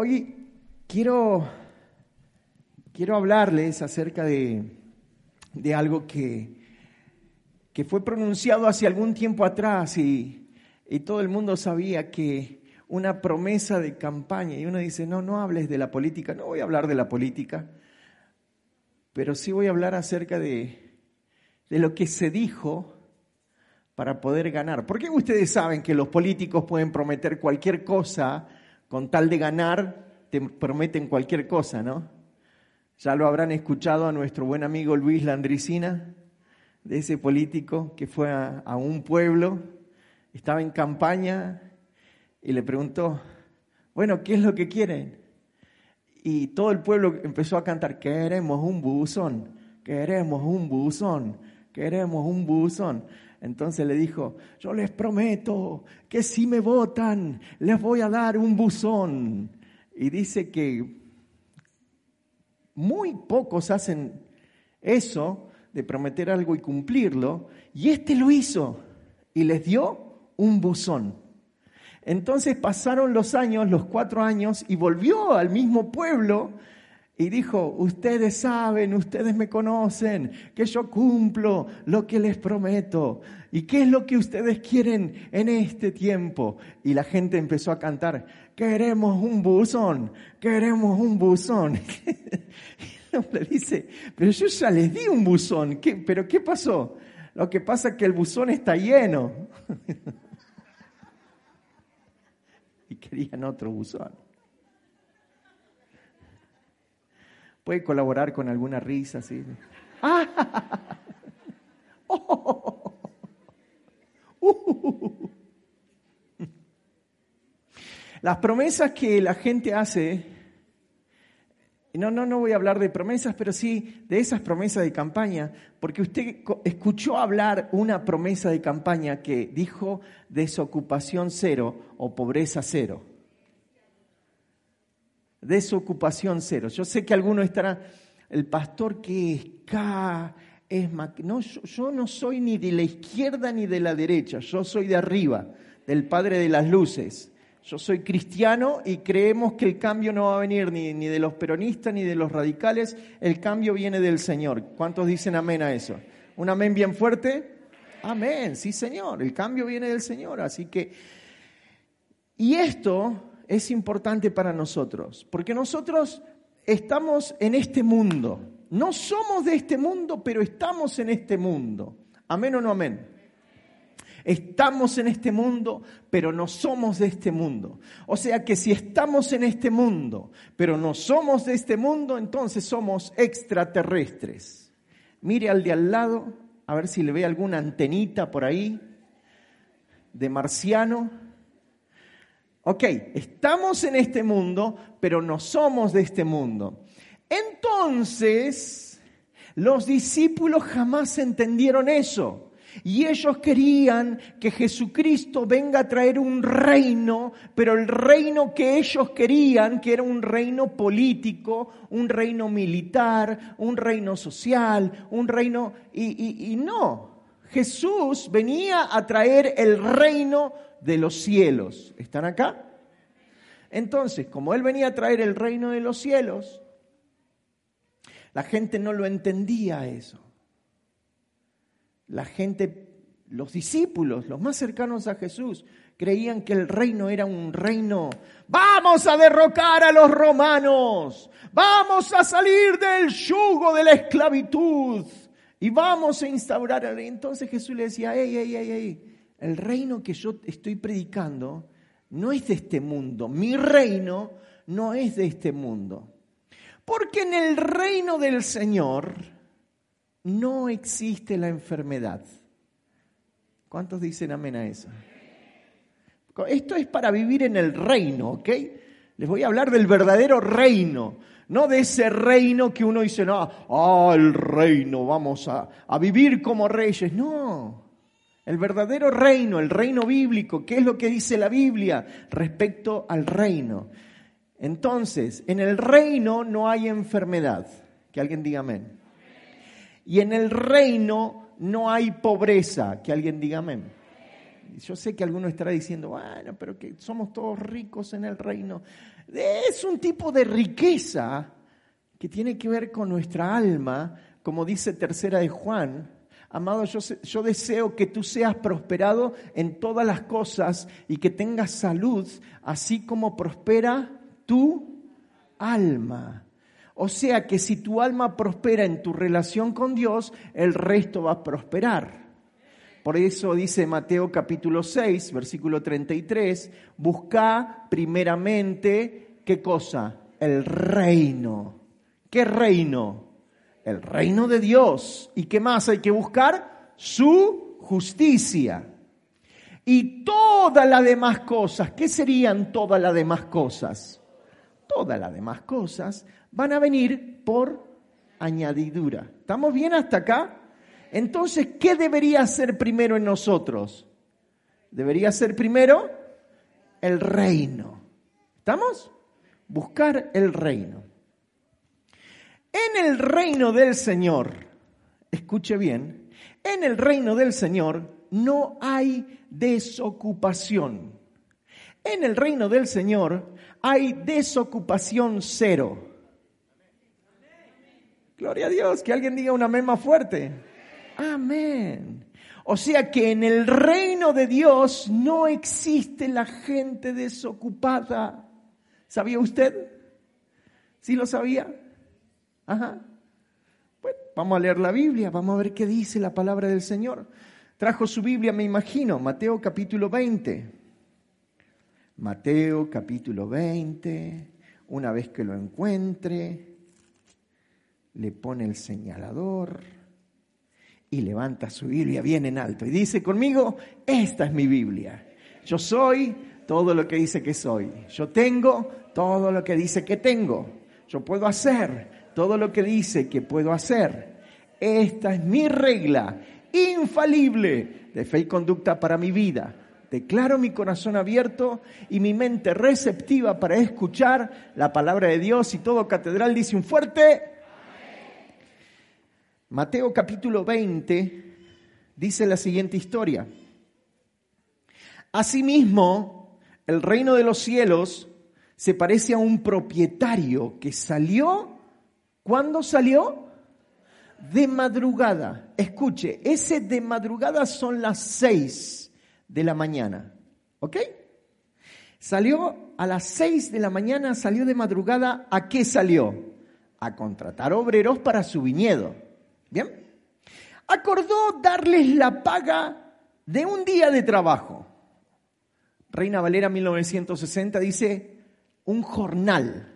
Hoy quiero, quiero hablarles acerca de, de algo que, que fue pronunciado hace algún tiempo atrás y, y todo el mundo sabía que una promesa de campaña y uno dice, no, no hables de la política, no voy a hablar de la política, pero sí voy a hablar acerca de, de lo que se dijo para poder ganar. ¿Por qué ustedes saben que los políticos pueden prometer cualquier cosa con tal de ganar? Te prometen cualquier cosa, ¿no? Ya lo habrán escuchado a nuestro buen amigo Luis Landricina, de ese político que fue a, a un pueblo, estaba en campaña y le preguntó, bueno, ¿qué es lo que quieren? y todo el pueblo empezó a cantar, queremos un buzón, queremos un buzón, queremos un buzón. Entonces le dijo, yo les prometo que si me votan, les voy a dar un buzón. Y dice que muy pocos hacen eso de prometer algo y cumplirlo, y este lo hizo y les dio un buzón. Entonces pasaron los años, los cuatro años, y volvió al mismo pueblo y dijo, ustedes saben, ustedes me conocen, que yo cumplo lo que les prometo. ¿Y qué es lo que ustedes quieren en este tiempo? Y la gente empezó a cantar, queremos un buzón, queremos un buzón. y el hombre dice, pero yo ya les di un buzón, ¿Qué, ¿pero qué pasó? Lo que pasa es que el buzón está lleno. y querían otro buzón. Puede colaborar con alguna risa, ¿sí? Las promesas que la gente hace, no, no, no voy a hablar de promesas, pero sí de esas promesas de campaña, porque usted escuchó hablar una promesa de campaña que dijo desocupación cero o pobreza cero. Desocupación cero. Yo sé que alguno estará, el pastor que es K, es no, yo, yo no soy ni de la izquierda ni de la derecha, yo soy de arriba, del Padre de las Luces. Yo soy cristiano y creemos que el cambio no va a venir ni, ni, de los peronistas ni de los radicales, el cambio viene del Señor. ¿Cuántos dicen amén a eso? ¿Un amén bien fuerte? Amén, sí Señor, el cambio viene del Señor. Así que, y esto es importante para nosotros, porque nosotros estamos en este mundo. No somos de este mundo, pero estamos en este mundo. Amén o no amén. Estamos en este mundo, pero no somos de este mundo. O sea que si estamos en este mundo, pero no somos de este mundo, entonces somos extraterrestres. Mire al de al lado, a ver si le ve alguna antenita por ahí de marciano. Ok, estamos en este mundo, pero no somos de este mundo. Entonces, los discípulos jamás entendieron eso. Y ellos querían que Jesucristo venga a traer un reino, pero el reino que ellos querían, que era un reino político, un reino militar, un reino social, un reino... Y, y, no, Jesús venía a traer el reino de los cielos. ¿Están acá? Entonces, como Él venía a traer el reino de los cielos, la gente no lo entendía eso la gente, los discípulos, los más cercanos a Jesús, creían que el reino era un reino, vamos a derrocar a los romanos, vamos a salir del yugo de la esclavitud y vamos a instaurar. Entonces Jesús le decía, hey, hey, hey, hey, el reino que yo estoy predicando no es de este mundo, mi reino no es de este mundo. Porque en el reino del Señor, no existe la enfermedad. ¿Cuántos dicen amén a eso? Esto es para vivir en el reino, ¿ok? Les voy a hablar del verdadero reino, no de ese reino que uno dice, no, ah, el reino, vamos a, a vivir como reyes. No, el verdadero reino, el reino bíblico, ¿qué es lo que dice la Biblia respecto al reino? Entonces, en el reino no hay enfermedad. Que alguien diga amén. Y en el reino no hay pobreza. Que alguien diga amén. Yo sé que alguno estará diciendo, bueno, pero que somos todos ricos en el reino. Es un tipo de riqueza que tiene que ver con nuestra alma, como dice tercera de Juan. Amado, yo, yo deseo que tú seas prosperado en todas las cosas y que tengas salud, así como prospera tu alma. O sea que si tu alma prospera en tu relación con Dios, el resto va a prosperar. Por eso dice Mateo capítulo 6, versículo 33, busca primeramente, ¿qué cosa? El reino. ¿Qué reino? El reino de Dios. ¿Y qué más hay que buscar? Su justicia. Y todas las demás cosas, ¿qué serían todas las demás cosas? Todas las demás cosas van a venir por añadidura. ¿Estamos bien hasta acá? Entonces, ¿qué debería ser primero en nosotros? Debería ser primero el reino. ¿Estamos? Buscar el reino. En el reino del Señor, escuche bien, en el reino del Señor no hay desocupación. En el reino del Señor hay desocupación cero. Gloria a Dios, que alguien diga una amén más fuerte. Amén. O sea que en el reino de Dios no existe la gente desocupada. ¿Sabía usted? ¿Sí lo sabía? Ajá. Bueno, vamos a leer la Biblia, vamos a ver qué dice la palabra del Señor. Trajo su Biblia, me imagino, Mateo capítulo 20. Mateo capítulo 20. Una vez que lo encuentre, le pone el señalador y levanta su Biblia bien en alto y dice conmigo, esta es mi Biblia. Yo soy todo lo que dice que soy. Yo tengo todo lo que dice que tengo. Yo puedo hacer todo lo que dice que puedo hacer. Esta es mi regla infalible de fe y conducta para mi vida. Declaro mi corazón abierto y mi mente receptiva para escuchar la palabra de Dios y todo catedral dice un fuerte Mateo capítulo 20 dice la siguiente historia. Asimismo, el reino de los cielos se parece a un propietario que salió, ¿cuándo salió? De madrugada. Escuche, ese de madrugada son las seis de la mañana. ¿Ok? Salió a las seis de la mañana, salió de madrugada. ¿A qué salió? A contratar obreros para su viñedo. Bien. Acordó darles la paga de un día de trabajo. Reina Valera 1960 dice un jornal.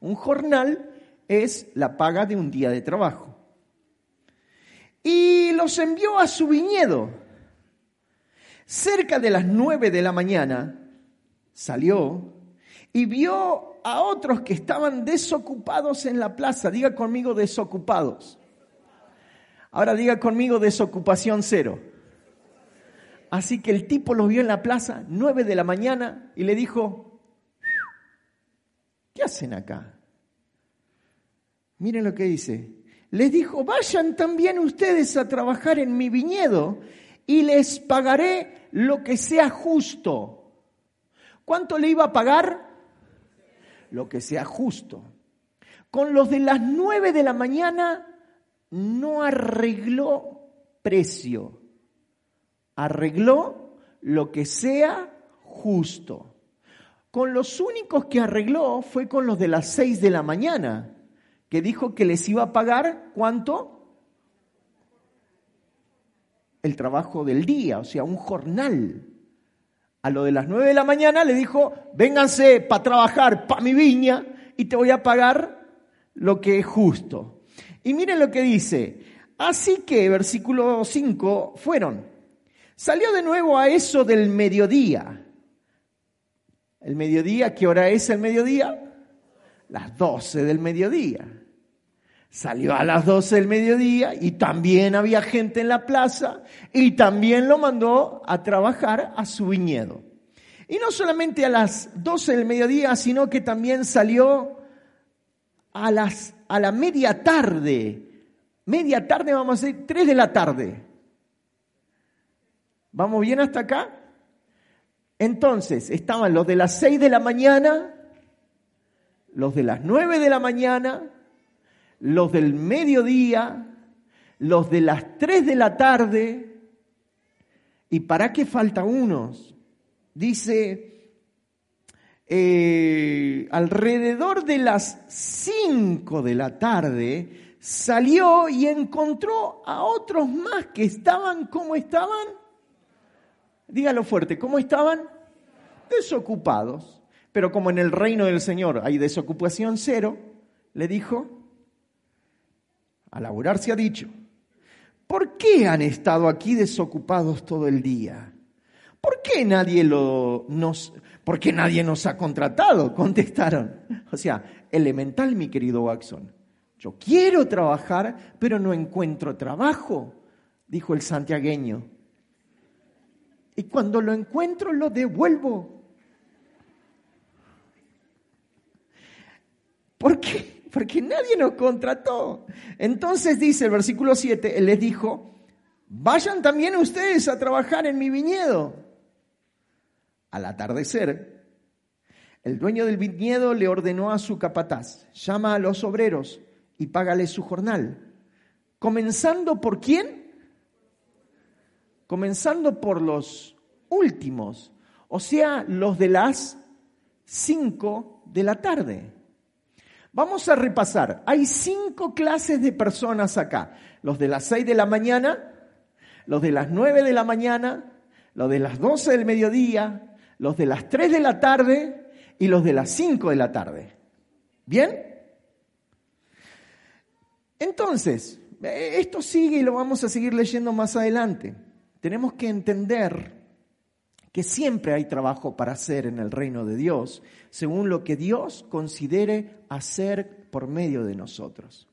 Un jornal es la paga de un día de trabajo. Y los envió a su viñedo. Cerca de las nueve de la mañana salió y vio a otros que estaban desocupados en la plaza. Diga conmigo desocupados. Ahora diga conmigo desocupación cero. Así que el tipo los vio en la plaza, nueve de la mañana, y le dijo, ¿qué hacen acá? Miren lo que dice. Les dijo, vayan también ustedes a trabajar en mi viñedo y les pagaré lo que sea justo. ¿Cuánto le iba a pagar? Lo que sea justo. Con los de las nueve de la mañana no arregló precio, arregló lo que sea justo. Con los únicos que arregló fue con los de las seis de la mañana, que dijo que les iba a pagar cuánto? El trabajo del día, o sea, un jornal. A lo de las nueve de la mañana le dijo, vénganse para trabajar para mi viña y te voy a pagar lo que es justo. Y miren lo que dice. Así que, versículo 5, fueron. Salió de nuevo a eso del mediodía. El mediodía, ¿qué hora es el mediodía? Las 12 del mediodía. Salió a las 12 del mediodía y también había gente en la plaza y también lo mandó a trabajar a su viñedo. Y no solamente a las 12 del mediodía, sino que también salió a, las, a la media tarde. Media tarde, vamos a decir, 3 de la tarde. ¿Vamos bien hasta acá? Entonces, estaban los de las 6 de la mañana, los de las 9 de la mañana, los del mediodía, los de las 3 de la tarde. ¿Y para qué falta unos? Dice, eh, alrededor de las 5 de la tarde salió y encontró a otros más que estaban, ¿cómo estaban? Dígalo fuerte, ¿cómo estaban? Desocupados. Pero como en el reino del Señor hay desocupación cero, le dijo, a laburar se ha dicho, ¿por qué han estado aquí desocupados todo el día? ¿Por qué nadie lo nos por qué nadie nos ha contratado? contestaron. O sea, elemental, mi querido Watson. Yo quiero trabajar, pero no encuentro trabajo, dijo el santiagueño. Y cuando lo encuentro lo devuelvo. ¿Por qué? Porque nadie nos contrató. Entonces dice el versículo 7, él les dijo, vayan también ustedes a trabajar en mi viñedo. Al atardecer, el dueño del viñedo le ordenó a su capataz, llama a los obreros y págale su jornal. ¿Comenzando por quién? Comenzando por los últimos, o sea, los de las cinco de la tarde. Vamos a repasar. Hay cinco clases de personas acá. Los de las seis de la mañana, los de las nueve de la mañana, los de las doce del mediodía, los de las 3 de la tarde y los de las 5 de la tarde. ¿Bien? Entonces, eh, esto sigue y lo vamos a seguir leyendo más adelante. Tenemos que entender que siempre hay trabajo para hacer en el reino de Dios, según lo que Dios considere hacer por medio de nosotros.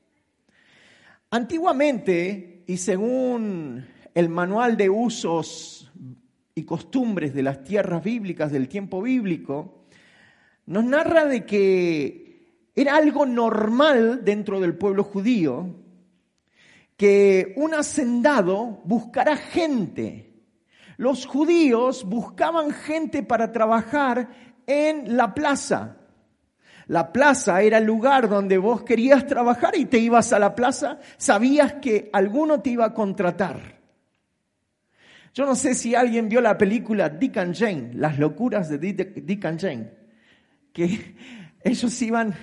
Antiguamente, y según el manual de usos y costumbres de las tierras bíblicas del tiempo bíblico, nos narra de que era algo normal dentro del pueblo judío que un hacendado buscara gente. Los judíos buscaban gente para trabajar en la plaza. La plaza era el lugar donde vos querías trabajar y te ibas a la plaza, sabías que alguno te iba a contratar. Yo no sé si alguien vio la película Dick and Jane, las locuras de Dick and Jane, que ellos iban,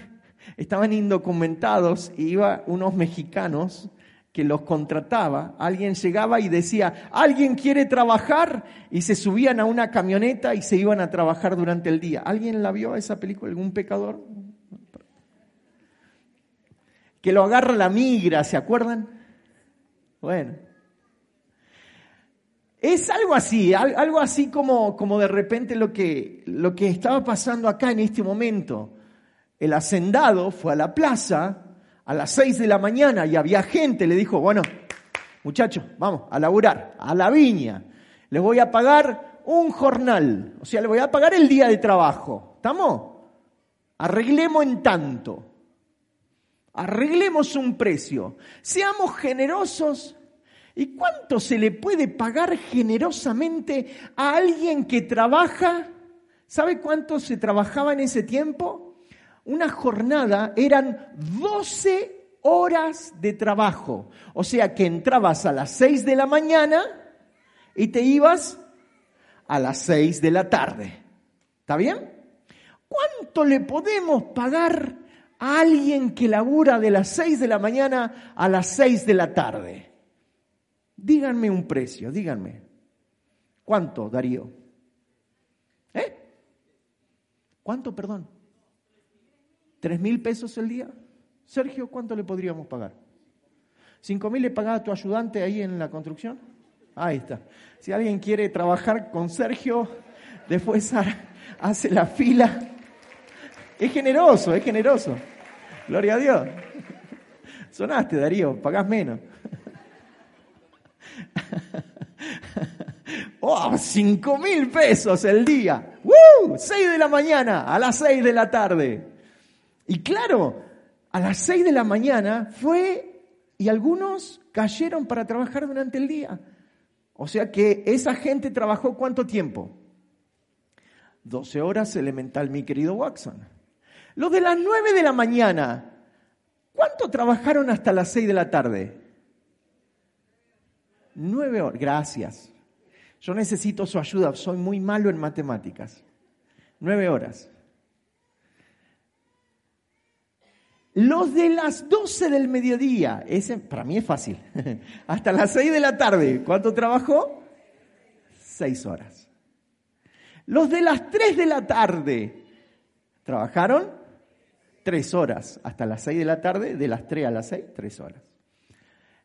estaban indocumentados y iban unos mexicanos que los contrataba, alguien llegaba y decía, ¿alguien quiere trabajar? Y se subían a una camioneta y se iban a trabajar durante el día. ¿Alguien la vio esa película? ¿Algún pecador? Que lo agarra la migra, ¿se acuerdan? Bueno, es algo así, algo así como, como de repente lo que, lo que estaba pasando acá en este momento. El hacendado fue a la plaza a las seis de la mañana y había gente, le dijo, bueno, muchachos, vamos a laburar, a la viña. Les voy a pagar un jornal, o sea, les voy a pagar el día de trabajo. ¿Estamos? Arreglemos en tanto. Arreglemos un precio. Seamos generosos ¿Y cuánto se le puede pagar generosamente a alguien que trabaja? ¿Sabe cuánto se trabajaba en ese tiempo? Una jornada eran 12 horas de trabajo. O sea que entrabas a las 6 de la mañana y te ibas a las 6 de la tarde. ¿Está bien? ¿Cuánto le podemos pagar a alguien que labura de las 6 de la mañana a las 6 de la tarde? Díganme un precio, díganme. ¿Cuánto, Darío? ¿Eh? ¿Cuánto, perdón? ¿Tres mil pesos el día? Sergio, ¿cuánto le podríamos pagar? ¿Cinco mil le pagaba a tu ayudante ahí en la construcción? Ahí está. Si alguien quiere trabajar con Sergio, después hace la fila. Es generoso, es generoso. Gloria a Dios. Sonaste, Darío, pagás menos. ¡Oh! Cinco mil pesos el día. ¡Woo! Seis de la mañana a las seis de la tarde. Y claro, a las seis de la mañana fue y algunos cayeron para trabajar durante el día. O sea que esa gente trabajó cuánto tiempo? 12 horas elemental, mi querido Watson. Los de las 9 de la mañana, ¿cuánto trabajaron hasta las 6 de la tarde? 9 horas, gracias. Yo necesito su ayuda, soy muy malo en matemáticas. 9 horas. Los de las 12 del mediodía, ese para mí es fácil, hasta las 6 de la tarde, ¿cuánto trabajó? 6 horas. Los de las 3 de la tarde, ¿trabajaron? 3 horas, hasta las 6 de la tarde, de las 3 a las 6, 3 horas.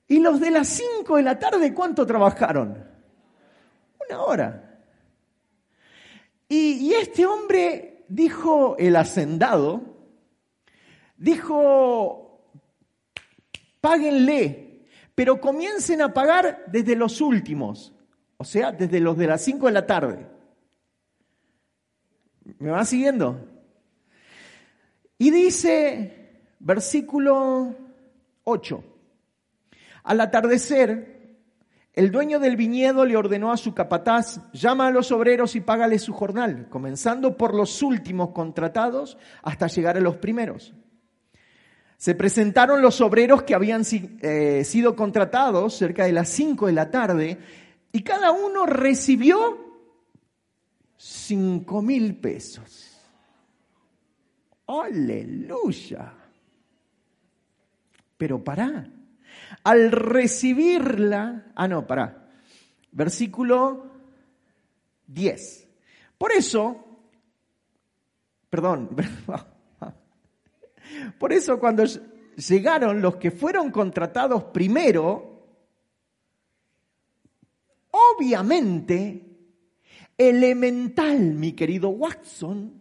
Y los de las 5 de la tarde, ¿cuánto trabajaron? Una hora. Y, este hombre dijo, el hacendado, dijo, páguenle, pero comiencen a pagar desde los últimos, o sea, desde los de las 5 de la tarde. ¿Me van siguiendo? Y dice, versículo 8, al atardecer, el dueño del viñedo le ordenó a su capataz, llama a los obreros y págale su jornal, comenzando por los últimos contratados hasta llegar a los primeros. Se presentaron los obreros que habían eh, sido contratados cerca de las 5 de la tarde y cada uno recibió 5 mil pesos. Aleluya. Pero pará, al recibirla, ah no, pará, versículo 10. Por eso, perdón, Por eso cuando llegaron los que fueron contratados primero, obviamente, elemental, mi querido Watson,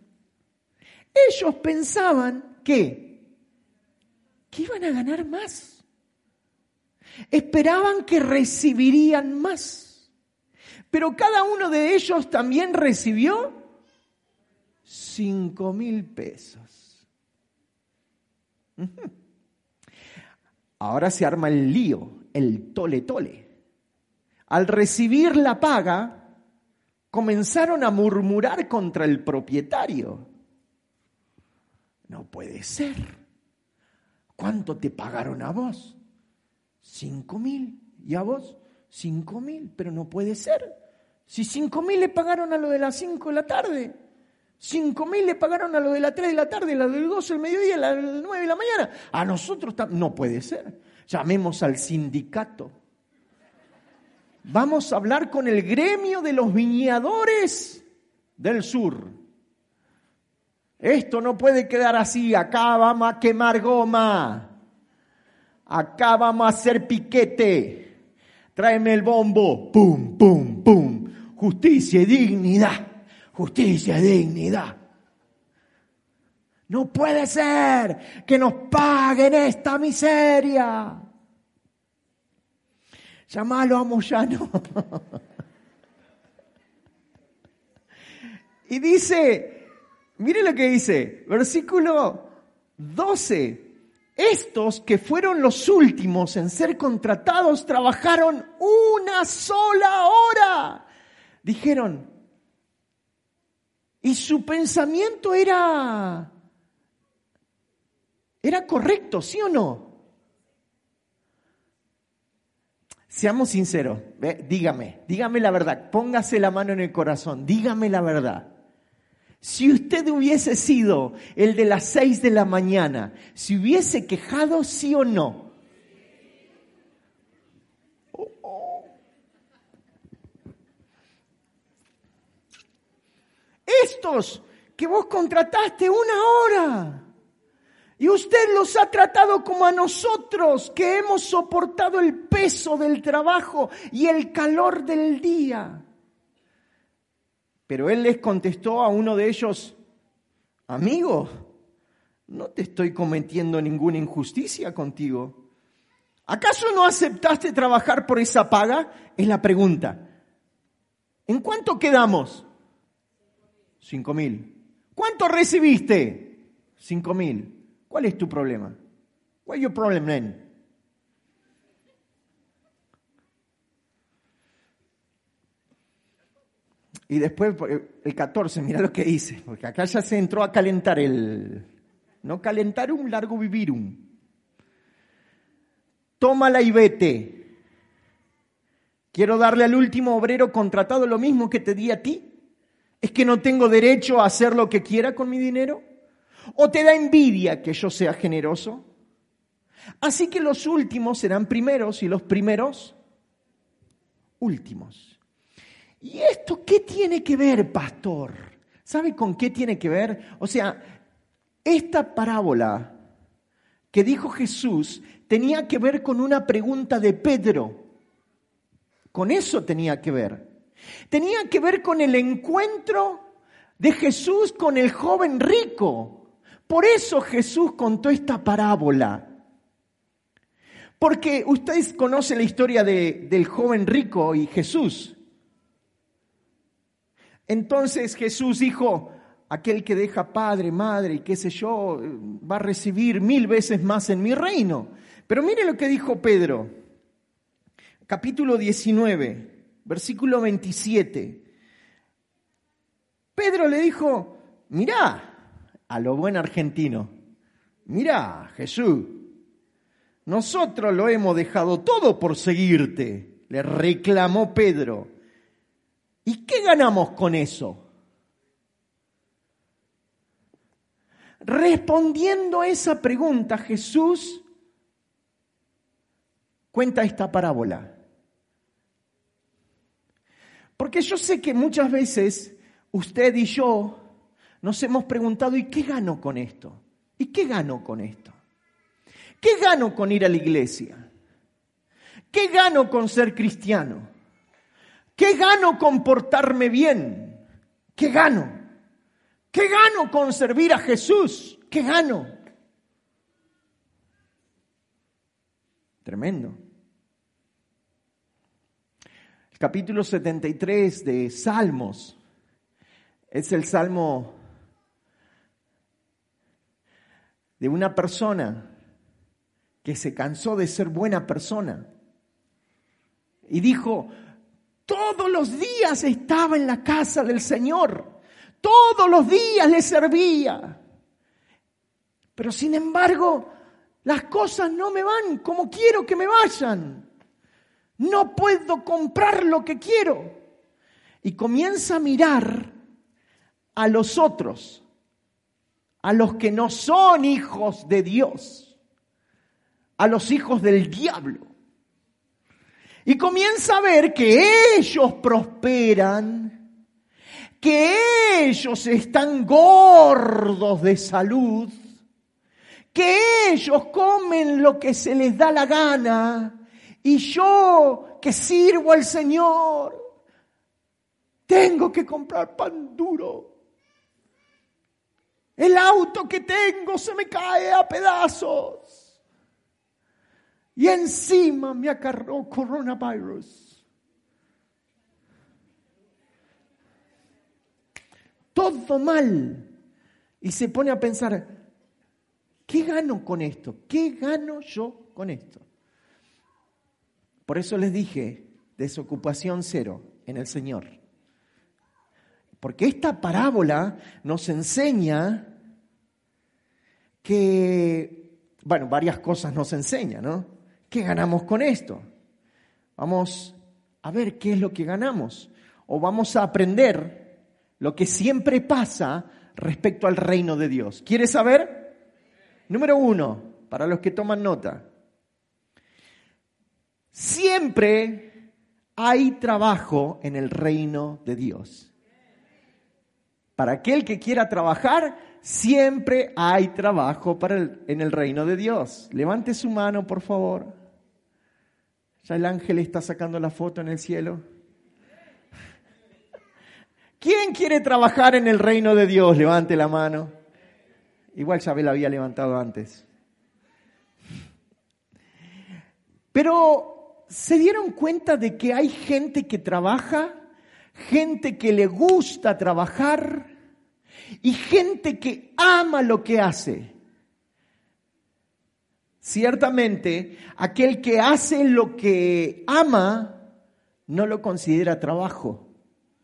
ellos pensaban que, que iban a ganar más. Esperaban que recibirían más. Pero cada uno de ellos también recibió cinco mil pesos. Ahora se arma el lío, el tole tole. Al recibir la paga, comenzaron a murmurar contra el propietario. No puede ser. ¿Cuánto te pagaron a vos? Cinco mil. ¿Y a vos? Cinco mil. Pero no puede ser. Si cinco mil le pagaron a lo de las cinco de la tarde. Cinco mil le pagaron a lo de las 3 de la tarde, a lo del 12 del mediodía, a las 9 de la mañana. A nosotros no puede ser. Llamemos al sindicato. Vamos a hablar con el gremio de los viñadores del sur. Esto no puede quedar así. Acá vamos a quemar goma. Acá vamos a hacer piquete. Tráeme el bombo. Pum, pum, pum. Justicia y dignidad justicia y dignidad. No puede ser que nos paguen esta miseria. Llámalo a Moyano. y dice, mire lo que dice, versículo 12. Estos que fueron los últimos en ser contratados trabajaron una sola hora. Dijeron, y su pensamiento era, era correcto, ¿sí o no? Seamos sinceros, dígame, dígame la verdad, póngase la mano en el corazón, dígame la verdad. Si usted hubiese sido el de las seis de la mañana, si hubiese quejado, sí o no, Estos que vos contrataste una hora. Y usted los ha tratado como a nosotros, que hemos soportado el peso del trabajo y el calor del día. Pero él les contestó a uno de ellos, amigo, no te estoy cometiendo ninguna injusticia contigo. ¿Acaso no aceptaste trabajar por esa paga? Es la pregunta. ¿En cuánto quedamos? Cinco mil. ¿Cuánto recibiste? Cinco mil. ¿Cuál es tu problema? What is your problem Y después el 14, mira lo que dice, porque acá ya se entró a calentar el, no calentar un largo vivirum. Tómala y vete. Quiero darle al último obrero contratado lo mismo que te di a ti. ¿Es que no tengo derecho a hacer lo que quiera con mi dinero? ¿O te da envidia que yo sea generoso? Así que los últimos serán primeros y los primeros últimos. ¿Y esto qué tiene que ver, pastor? ¿Sabe con qué tiene que ver? O sea, esta parábola que dijo Jesús tenía que ver con una pregunta de Pedro. Con eso tenía que ver. Tenía que ver con el encuentro de Jesús con el joven rico. Por eso Jesús contó esta parábola. Porque ustedes conocen la historia del joven rico y Jesús. Entonces Jesús dijo, aquel que deja padre, madre y qué sé yo, va a recibir mil veces más en mi reino. Pero mire lo que dijo Pedro, capítulo 19, versículo 27. Pedro le dijo, mirá, a lo buen argentino, mirá, Jesús, nosotros lo hemos dejado todo por seguirte, le reclamó Pedro. ¿Y qué ganamos con eso? Respondiendo a esa pregunta, Jesús cuenta esta parábola. Porque yo sé que muchas veces usted y yo nos hemos preguntado, ¿y qué gano con esto? ¿Y qué gano con esto? ¿Qué gano con ir a la iglesia? ¿Qué gano con ser cristiano? ¿Qué gano con portarme bien? ¿Qué gano? ¿Qué gano con servir a Jesús? ¿Qué gano? Tremendo. El capítulo 73 de Salmos es el salmo de una persona que se cansó de ser buena persona y dijo, todos los días estaba en la casa del Señor. Todos los días le servía. Pero sin embargo, las cosas no me van como quiero que me vayan. No puedo comprar lo que quiero. Y comienza a mirar a los otros, a los que no son hijos de Dios, a los hijos del diablo y comienza a ver que ellos prosperan, que ellos están gordos de salud, que ellos comen lo que se les da la gana y yo que sirvo al Señor tengo que comprar pan duro. El auto que tengo se me cae a pedazos. Y encima me acarró coronavirus. Todo mal. Y se pone a pensar, ¿qué gano con esto? ¿Qué gano yo con esto? Por eso les dije, desocupación cero en el Señor. Porque esta parábola nos enseña que, bueno, varias cosas nos enseña, ¿no? ¿Qué ganamos con esto? Vamos a ver qué es lo que ganamos. O vamos a aprender lo que siempre pasa respecto al reino de Dios. ¿Quieres saber? Número uno, para los que toman nota. Siempre hay trabajo en el reino de Dios. Para aquel que quiera trabajar, siempre hay trabajo para en el reino de Dios. Levante su mano, por favor. Ya el ángel está sacando la foto en el cielo. ¿Quién quiere trabajar en el reino de Dios? Levante la mano. Igual ya había levantado antes. Pero se dieron cuenta de que hay gente que trabaja, gente que le gusta trabajar y gente que ama lo que hace. Ciertamente, aquel que hace lo que ama no lo considera trabajo,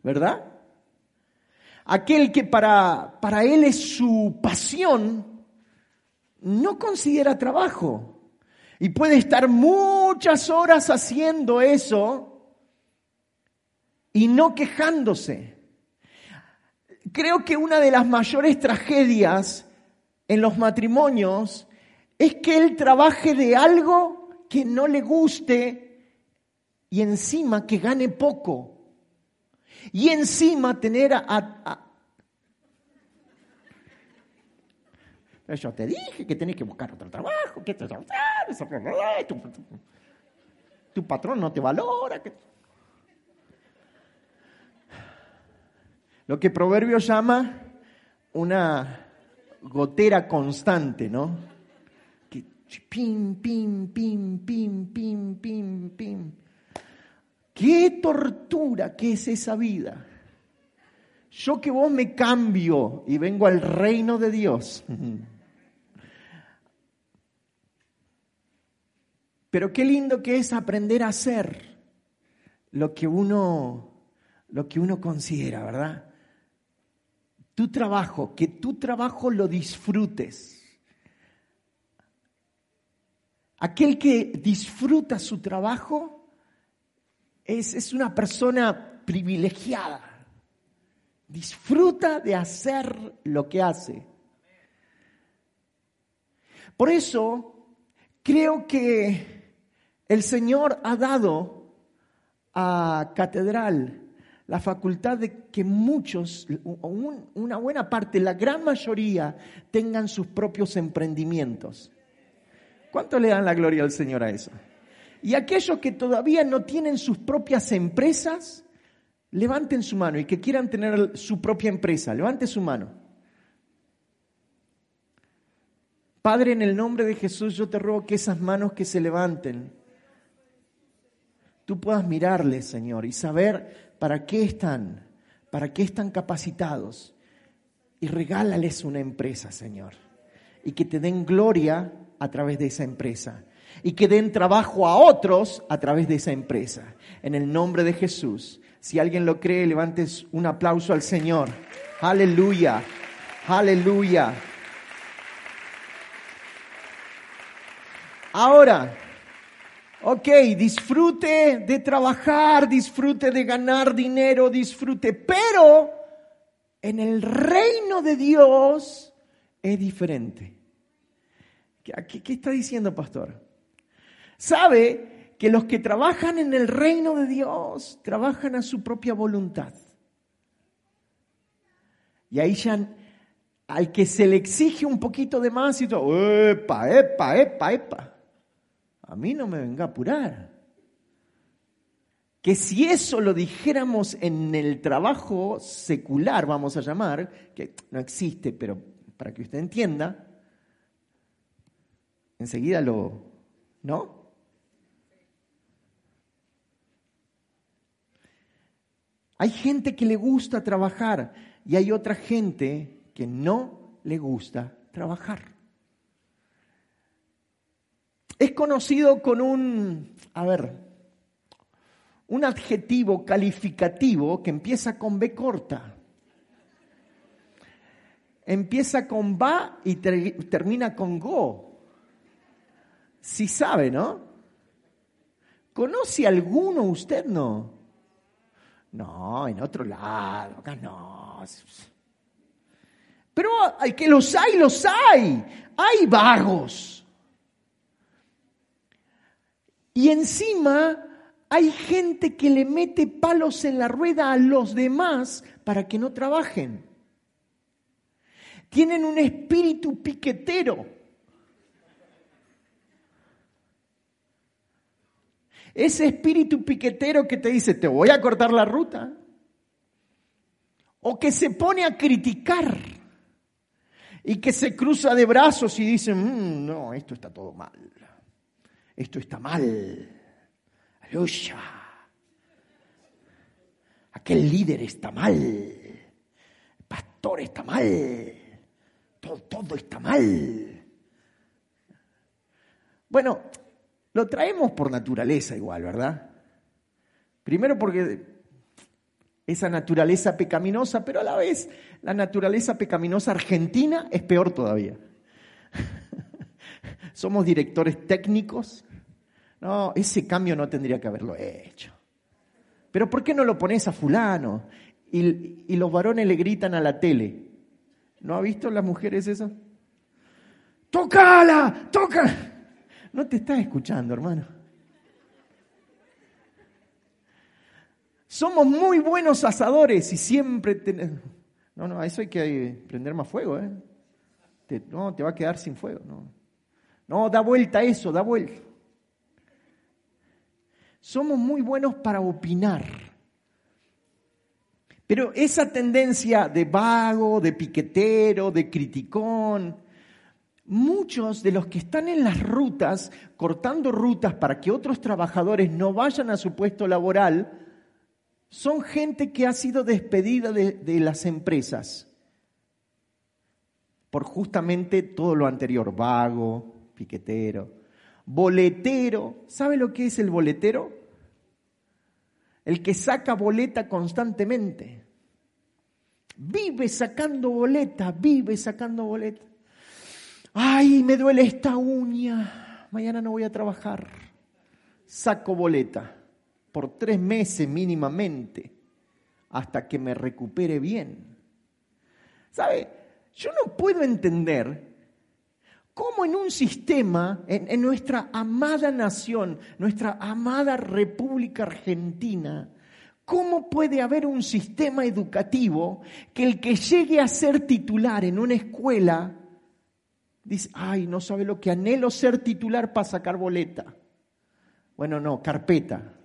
¿verdad? Aquel que para, para él es su pasión, no considera trabajo. Y puede estar muchas horas haciendo eso y no quejándose. Creo que una de las mayores tragedias en los matrimonios es que él trabaje de algo que no le guste y encima que gane poco. Y encima tener a... Yo te dije que tenés que buscar otro trabajo, que tu, tu patrón no te valora. Lo que Proverbio llama una gotera constante, ¿no? Pim, pim, pim, pim, pim, pim, pim. Qué tortura que es esa vida. Yo que vos me cambio y vengo al reino de Dios. Pero qué lindo que es aprender a hacer lo que uno lo que uno considera, ¿verdad? Tu trabajo, que tu trabajo lo disfrutes. Aquel que disfruta su trabajo es, es una persona privilegiada. Disfruta de hacer lo que hace. Por eso creo que el Señor ha dado a Catedral la facultad de que muchos, una buena parte, la gran mayoría, tengan sus propios emprendimientos. ¿Cuánto le dan la gloria al Señor a eso? Y aquellos que todavía no tienen sus propias empresas, levanten su mano y que quieran tener su propia empresa, levanten su mano. Padre, en el nombre de Jesús, yo te ruego que esas manos que se levanten, tú puedas mirarles, Señor, y saber para qué están, para qué están capacitados. Y regálales una empresa, Señor. Y que te den gloria a través de esa empresa y que den trabajo a otros a través de esa empresa. En el nombre de Jesús. Si alguien lo cree, levantes un aplauso al Señor. Aleluya. Aleluya. Ahora, ok, disfrute de trabajar, disfrute de ganar dinero, disfrute, pero en el reino de Dios es diferente. ¿Qué, está diciendo, pastor? Sabe que los que trabajan en el reino de Dios trabajan a su propia voluntad. Y ahí ya al que se le exige un poquito de más y todo, epa, epa, epa, epa. A mí no me venga a apurar. Que si eso lo dijéramos en el trabajo secular, vamos a llamar, que no existe, pero para que usted entienda, enseguida lo, ¿no? Hay gente que le gusta trabajar y hay otra gente que no le gusta trabajar. Es conocido con un, a ver, un adjetivo calificativo que empieza con B corta. Empieza con va y termina con go. Si sabe, ¿no? ¿Conoce alguno usted? No. No, en otro lado, acá no. Pero hay que los hay, los hay. Hay vagos. Y encima hay gente que le mete palos en la rueda a los demás para que no trabajen. Tienen un espíritu piquetero. Ese espíritu piquetero que te dice, te voy a cortar la ruta. o que se pone a criticar y que se cruza de brazos y dice, mm, no, esto está todo mal, esto está mal, aleluya, aquel líder está mal, el pastor está mal, todo, todo está mal. Bueno, lo traemos por naturaleza igual, ¿verdad? Primero porque esa naturaleza pecaminosa, pero a la vez la naturaleza pecaminosa argentina es peor todavía. Somos directores técnicos. No, ese cambio no tendría que haberlo hecho. Pero ¿por qué no lo pones a fulano? Y, y los varones le gritan a la tele. ¿No ha visto las mujeres eso? ¡Tócala! ¡Toca! No te estás escuchando, hermano. Somos muy buenos asadores y siempre tenemos... No, no, a eso hay que prender más fuego, ¿eh? no, te va a quedar sin fuego, no. No, da vuelta eso, da vuelta. Somos muy buenos para opinar. Pero esa tendencia de vago, de piquetero, de criticón, muchos de los que están en las rutas, cortando rutas para que otros trabajadores no vayan a su puesto laboral, son gente que ha sido despedida de, las empresas por justamente todo lo anterior, vago, piquetero, boletero. ¿Sabe lo que es el boletero? El que saca boleta constantemente. Vive sacando boleta, vive sacando boleta. Ay, me duele esta uña, mañana no voy a trabajar. Saco boleta por tres meses mínimamente hasta que me recupere bien. ¿Sabe? Yo no puedo entender cómo en un sistema, en, nuestra amada nación, nuestra amada República Argentina, ¿Cómo puede haber un sistema educativo que el que llegue a ser titular en una escuela dice, ay, no sabe lo que anhelo ser titular para sacar boleta? Bueno, no, carpeta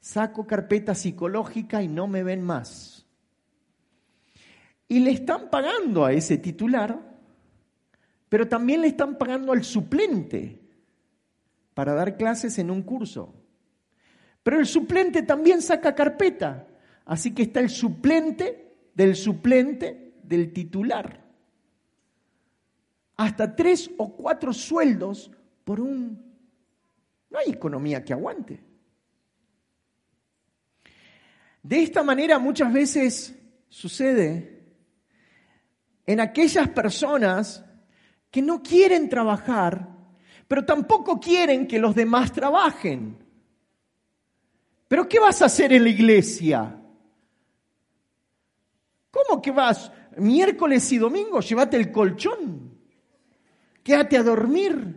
saco carpeta psicológica y no me ven más. Y le están pagando a ese titular, pero también le están pagando al suplente para dar clases en un curso. Pero el suplente también saca carpeta, así que está el suplente del suplente del titular. Hasta tres o cuatro sueldos por un... No hay economía que aguante. De esta manera muchas veces sucede en aquellas personas que no quieren trabajar, pero tampoco quieren que los demás trabajen. ¿Pero qué vas a hacer en la iglesia? ¿Cómo que vas miércoles y domingo? Llévate el colchón. Quédate a dormir.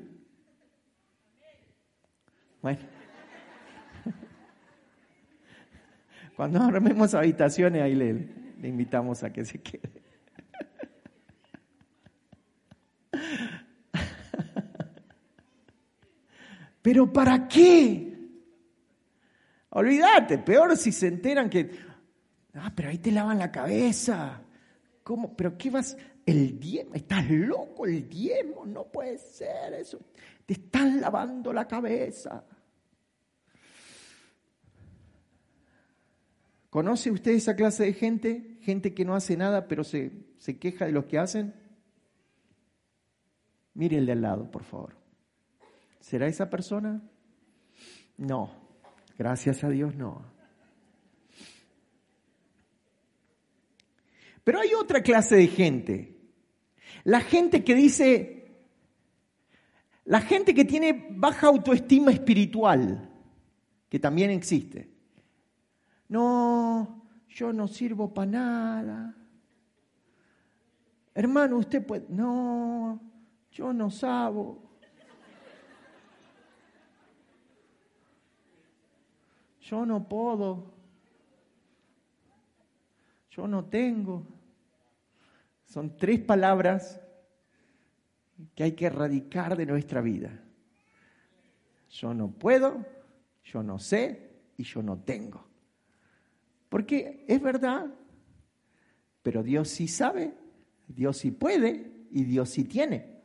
Bueno. Cuando armemos habitaciones, ahí le, le invitamos a que se quede. Pero ¿para qué? Olvídate, peor si se enteran que, ah, pero ahí te lavan la cabeza. ¿Cómo? ¿Pero qué vas? El diezmo, estás loco, el diezmo, no puede ser eso. Te están lavando la cabeza. ¿Conoce usted esa clase de gente? Gente que no hace nada pero se, se queja de los que hacen. Mire el de al lado, por favor. ¿Será esa persona? No, gracias a Dios no. Pero hay otra clase de gente. La gente que dice, la gente que tiene baja autoestima espiritual, que también existe no, yo no sirvo para nada. Hermano, usted puede, no, yo no sabo. Yo no puedo. Yo no tengo. Son tres palabras que hay que erradicar de nuestra vida. Yo no puedo, yo no sé y yo no tengo. Porque es verdad, Pero Dios sí sabe, Dios sí puede y Dios sí tiene.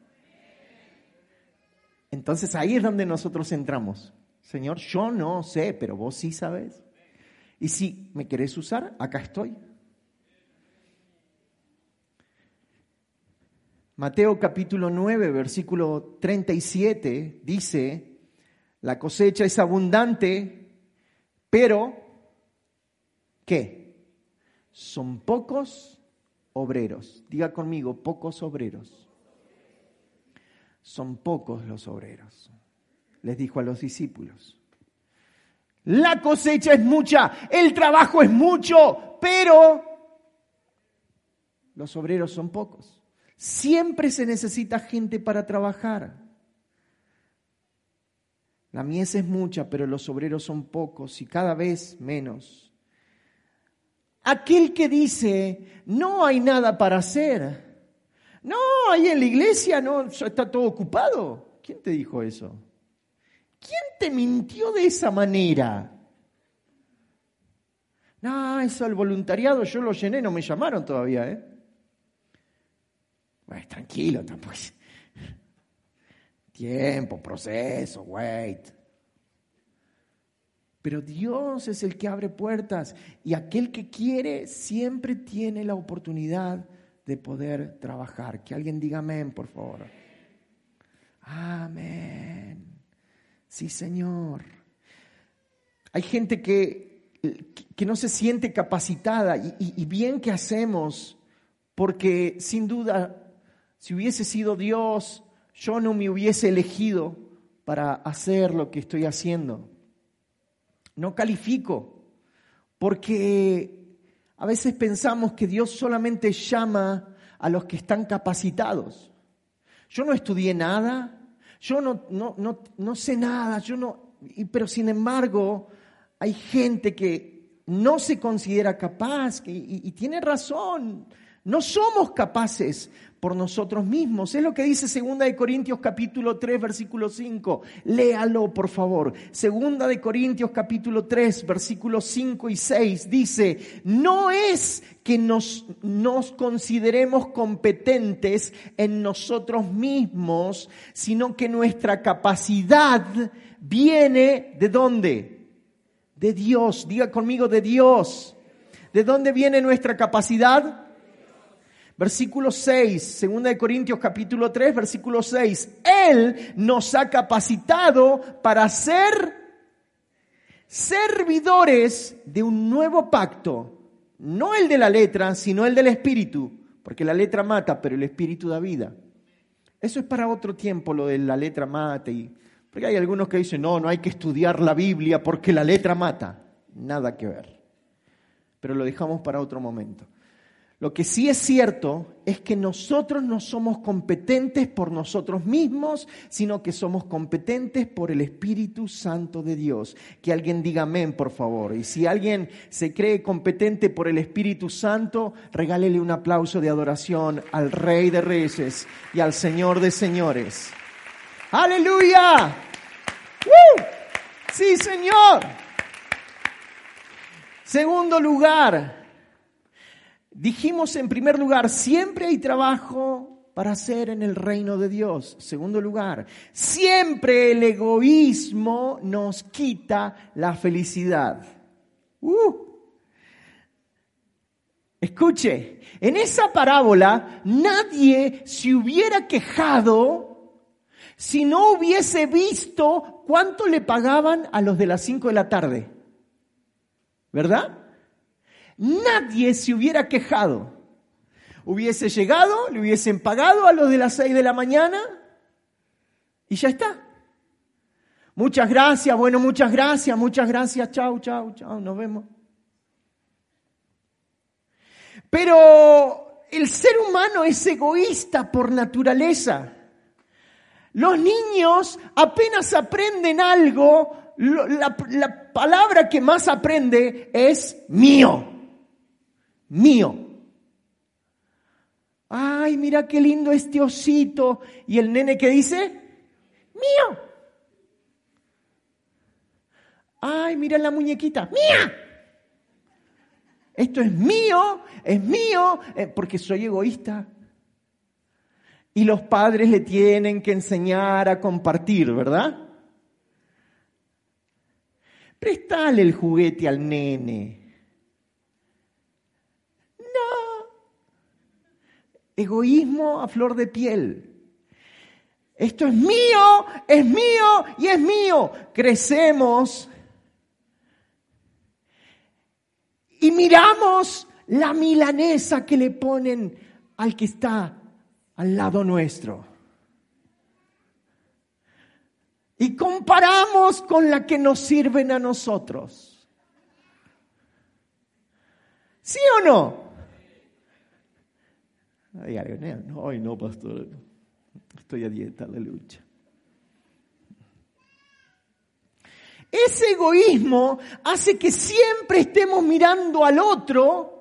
Entonces ahí es donde nosotros entramos. Señor, yo no sé, pero vos sí sabes. Y si me querés usar, acá estoy. Mateo capítulo 9, versículo 37 dice, la cosecha es abundante, pero ¿qué? Son pocos obreros. Diga conmigo, pocos obreros. Son pocos los obreros, les dijo a los discípulos. La cosecha es mucha, el trabajo es mucho, pero los obreros son pocos. Siempre se necesita gente para trabajar. La mies es mucha, pero los obreros son pocos y cada vez menos. Aquel que dice, no hay nada para hacer. No, ahí en la iglesia no, está todo ocupado. ¿Quién te dijo eso? ¿Quién te mintió de esa manera? No, eso el voluntariado yo lo llené, no me llamaron todavía, ¿eh? Bueno, tranquilo, tampoco. Tiempo, proceso, wait. Pero Dios es el que abre puertas y aquel que quiere siempre tiene la oportunidad de poder trabajar. Que alguien diga amén, por favor. Amén. Sí, Señor. Hay gente que, que no se siente capacitada y bien que hacemos, porque sin duda si hubiese sido Dios, yo no me hubiese elegido para hacer lo que estoy haciendo. No califico, porque a veces pensamos que Dios solamente llama a los que están capacitados. Yo no estudié nada, yo no, no, no, sé nada, yo no, pero sin embargo hay gente que no se considera capaz y, y tiene razón. No somos capaces por nosotros mismos. Es lo que dice 2 de Corintios capítulo 3 versículo 5. Léalo, por favor. 2 de Corintios capítulo 3 versículos 5 y 6 dice, "No es que nos nos consideremos competentes en nosotros mismos, sino que nuestra capacidad viene de dónde? De Dios. Diga conmigo de Dios. ¿De dónde viene nuestra capacidad? Versículo 6, 2 Corintios capítulo 3, versículo 6. Él nos ha capacitado para ser servidores de un nuevo pacto, no el de la letra, sino el del espíritu, porque la letra mata, pero el espíritu da vida. Eso es para otro tiempo lo de la letra mata y porque hay algunos que dicen, "No, no hay que estudiar la Biblia porque la letra mata." Nada que ver. Pero lo dejamos para otro momento. Lo que sí es cierto es que nosotros no somos competentes por nosotros mismos, sino que somos competentes por el Espíritu Santo de Dios. Que alguien diga amén, por favor. Y si alguien se cree competente por el Espíritu Santo, regálele un aplauso de adoración al Rey de Reyes y al Señor de Señores. Aleluya. Sí, Señor. Segundo lugar, Dijimos en primer lugar, siempre hay trabajo para hacer en el reino de Dios. Segundo lugar, siempre el egoísmo nos quita la felicidad. Uh. Escuche, en esa parábola nadie se hubiera quejado si no hubiese visto cuánto le pagaban a los de las 5 de la tarde. ¿Verdad? Nadie se hubiera quejado. Hubiese llegado, le hubiesen pagado a los de las seis de la mañana y ya está. Muchas gracias, bueno, muchas gracias, muchas gracias, chao, chao, chao, nos vemos. Pero el ser humano es egoísta por naturaleza. Los niños apenas aprenden algo, la palabra que más aprende es mío mío. Ay, mira qué lindo este osito. ¿Y el nene que dice? Mío. Ay, mira la muñequita. Mía. Esto es mío, es mío, eh, porque soy egoísta. Y los padres le tienen que enseñar a compartir, ¿verdad? Prestale el juguete al nene. No. Egoísmo a flor de piel. Esto es mío, es mío y es mío. Crecemos y miramos la milanesa que le ponen al que está al lado nuestro. Y comparamos con la que nos sirven a nosotros. ¿Sí o no? Ay, no, pastor. Estoy a dieta, lucha. Ese egoísmo hace que siempre estemos mirando al otro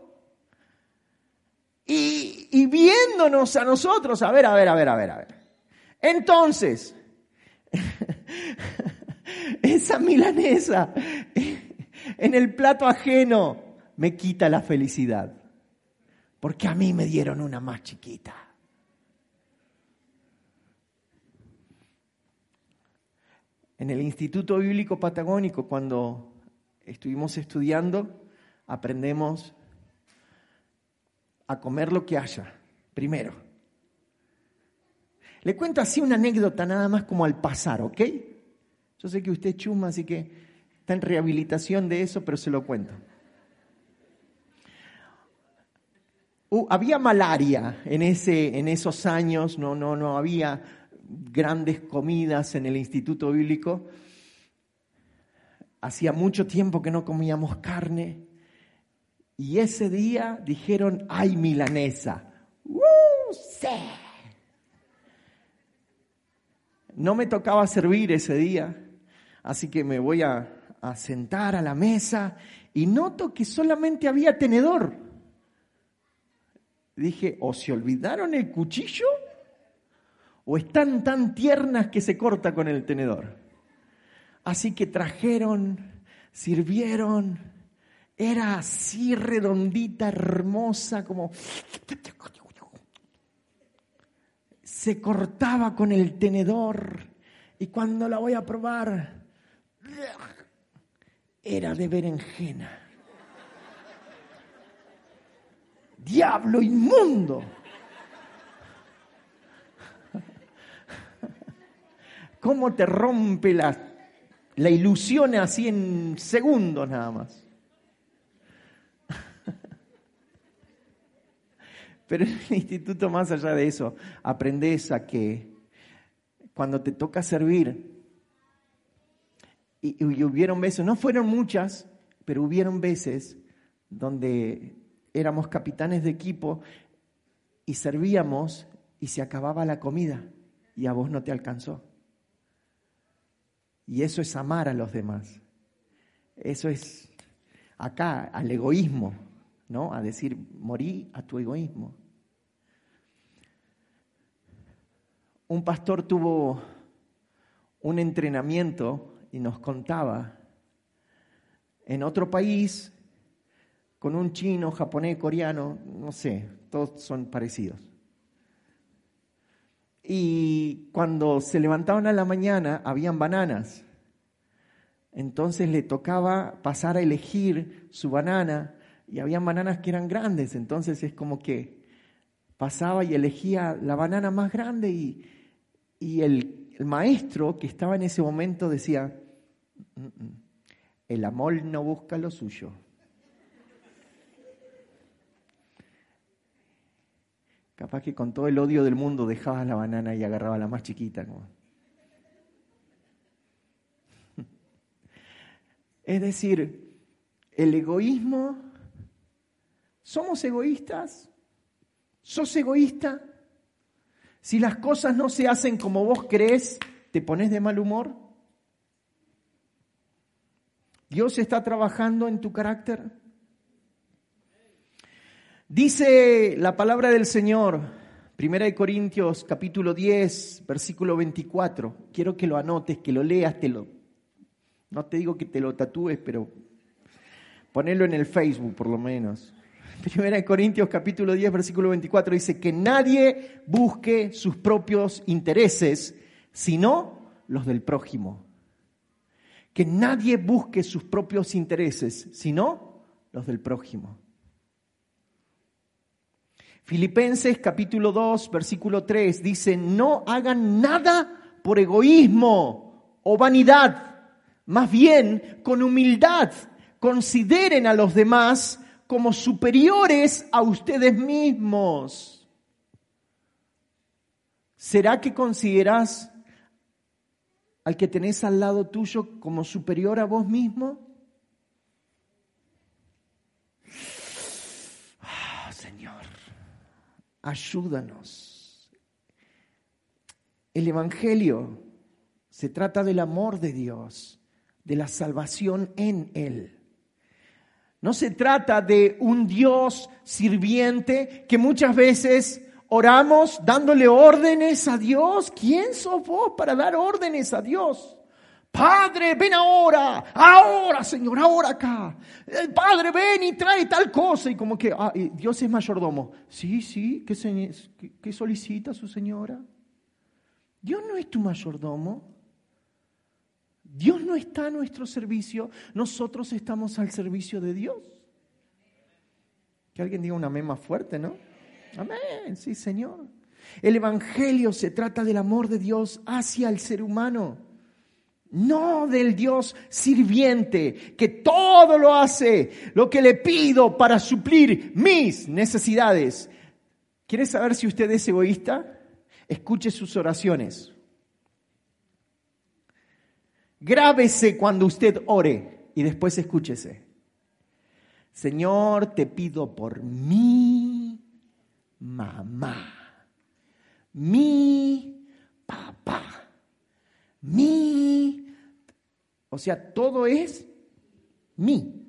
y, y, viéndonos a nosotros. A ver, a ver, a ver, a ver, a ver. Entonces, esa milanesa en el plato ajeno me quita la felicidad. Porque a mí me dieron una más chiquita. En el Instituto Bíblico Patagónico, cuando estuvimos estudiando, aprendemos a comer lo que haya, primero. Le cuento así una anécdota nada más como al pasar, ¿ok? Yo sé que usted chuma, así que está en rehabilitación de eso, pero se lo cuento. Uh, había malaria en, ese, en esos años, no, no, no había grandes comidas en el Instituto Bíblico. Hacía mucho tiempo que no comíamos carne. Y ese día dijeron, ¡ay, milanesa! ¡Uh, No me tocaba servir ese día, así que me voy a sentar a la mesa y noto que solamente había tenedor. Dije, ¿o se olvidaron el cuchillo? ¿O están tan tiernas que se corta con el tenedor? Así que trajeron, sirvieron, era así redondita, hermosa, como se cortaba con el tenedor y cuando la voy a probar, era de berenjena. Diablo inmundo. ¿Cómo te rompe la, la ilusión así en segundos nada más? Pero en el instituto, más allá de eso, aprendes a que cuando te toca servir, y, y, hubieron veces, no fueron muchas, pero hubieron veces donde éramos capitanes de equipo y servíamos y se acababa la comida y a vos no te alcanzó. Y eso es amar a los demás. Eso es acá al egoísmo. ¿no? A decir, morí a tu egoísmo. Un pastor tuvo un entrenamiento y nos contaba en otro país con un chino, japonés, coreano, no sé, todos son parecidos. Y cuando se levantaban a la mañana, habían bananas. Entonces le tocaba pasar a elegir su banana y había bananas que eran grandes, entonces es como que pasaba y elegía la banana más grande y, y el, maestro que estaba en ese momento decía, mm, mm, el amor no busca lo suyo. Capaz que con todo el odio del mundo dejaba la banana y agarraba la más chiquita. Es decir, el egoísmo ¿Somos egoístas? ¿Sos egoísta? Si las cosas no se hacen como vos crees, ¿te pones de mal humor? ¿Dios está trabajando en tu carácter? Dice la palabra del Señor, Primera de Corintios capítulo 10, versículo 24. Quiero que lo anotes, que lo leas, te lo no te digo que te lo tatúes, pero Ponelo en el Facebook por lo menos. Primera de Corintios capítulo 10 versículo 24 dice que nadie busque sus propios intereses, sino los del prójimo. Que nadie busque sus propios intereses, sino los del prójimo. Filipenses capítulo 2 versículo 3 dice, no hagan nada por egoísmo o vanidad, más bien con humildad consideren a los demás como superiores a ustedes mismos. ¿Será que consideras al que tenés al lado tuyo como superior a vos mismo? Ah, Señor, ayúdanos. El Evangelio se trata del amor de Dios, de la salvación en Él. No se trata de un Dios sirviente que muchas veces oramos dándole órdenes a Dios. ¿Quién sos vos para dar órdenes a Dios? Padre, ven ahora, ahora, Señor, ahora acá. Padre, ven y trae tal cosa. Y como que ah, Dios es mayordomo. Sí, sí, ¿qué, qué solicita su señora? Dios no es tu mayordomo. Dios no está a nuestro servicio, nosotros estamos al servicio de Dios. Que alguien diga un amén más fuerte, ¿no? Amén, sí, Señor. El Evangelio se trata del amor de Dios hacia el ser humano, no del Dios sirviente que todo lo hace, lo que le pido para suplir mis necesidades. ¿Quiere saber si usted es egoísta? Escuche sus oraciones. Grábese cuando usted ore y después escúchese. Señor, te pido por mi mamá, mi papá, mi... O sea, todo es mi.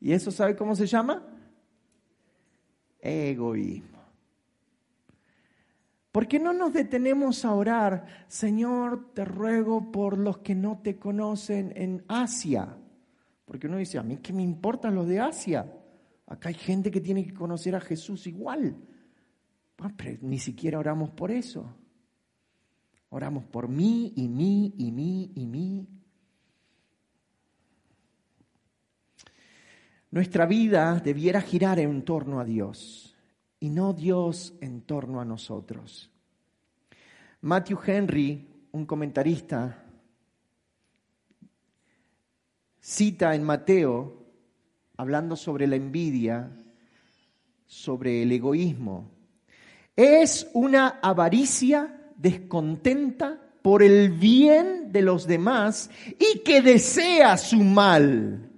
¿Y eso sabe cómo se llama? Egoísmo. ¿Por qué no nos detenemos a orar? Señor, te ruego por los que no te conocen en Asia. Porque uno dice, a mí qué me importan los de Asia. Acá hay gente que tiene que conocer a Jesús igual. Ah, pero ni siquiera oramos por eso. Oramos por mí y mí y mí y mí. Nuestra vida debiera girar en torno a Dios y no Dios en torno a nosotros. Matthew Henry, un comentarista, cita en Mateo, hablando sobre la envidia, sobre el egoísmo, es una avaricia descontenta por el bien de los demás y que desea su mal.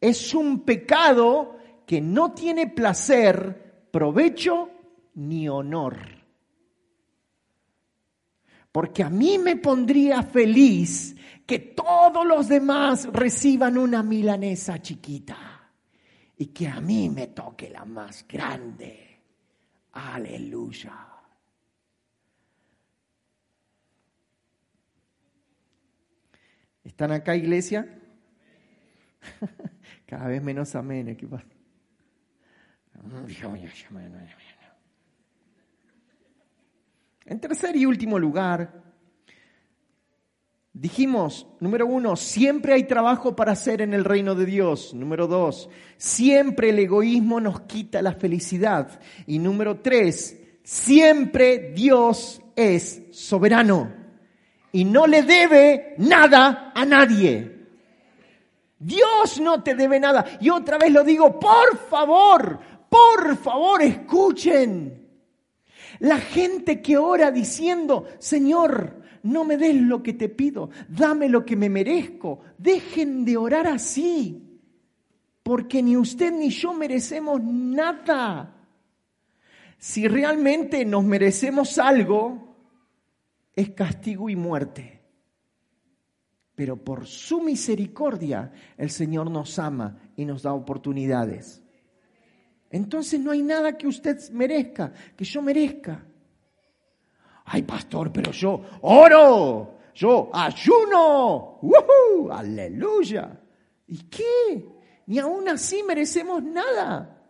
Es un pecado que no tiene placer provecho ni honor. Porque a mí me pondría feliz que todos los demás reciban una milanesa chiquita y que a mí me toque la más grande. Aleluya. ¿Están acá, iglesia? Cada vez menos amén. ¿Qué pasa? En tercer y último lugar, dijimos, número uno, siempre hay trabajo para hacer en el reino de Dios. Número dos, siempre el egoísmo nos quita la felicidad. Y número tres, siempre Dios es soberano y no le debe nada a nadie. Dios no te debe nada. Y otra vez lo digo, por favor, por favor, escuchen. La gente que ora diciendo, Señor, no me des lo que te pido, dame lo que me merezco. Dejen de orar así, porque ni usted ni yo merecemos nada. Si realmente nos merecemos algo, es castigo y muerte. Pero por su misericordia el Señor nos ama y nos da oportunidades. Entonces no hay nada que usted merezca, que yo merezca. Ay, pastor, pero yo oro, yo ayuno, ¡Woohoo! aleluya. ¿Y qué? Ni aún así merecemos nada.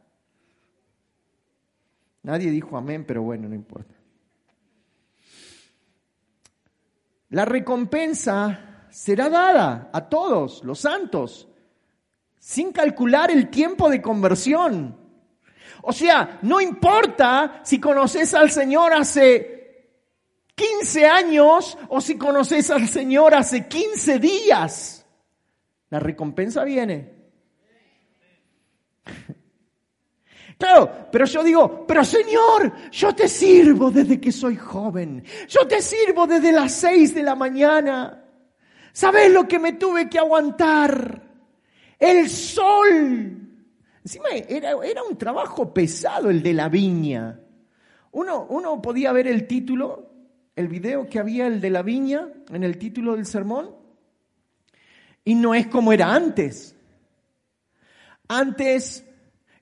Nadie dijo amén, pero bueno, no importa. La recompensa será dada a todos los santos, sin calcular el tiempo de conversión. O sea, no importa si conoces al Señor hace 15 años o si conoces al Señor hace 15 días. La recompensa viene. Claro, pero yo digo, pero Señor, yo te sirvo desde que soy joven. Yo te sirvo desde las seis de la mañana. ¿Sabes lo que me tuve que aguantar? El sol. Encima era, era un trabajo pesado el de la viña. Uno, uno podía ver el título, el video que había el de la viña en el título del sermón, y no es como era antes. Antes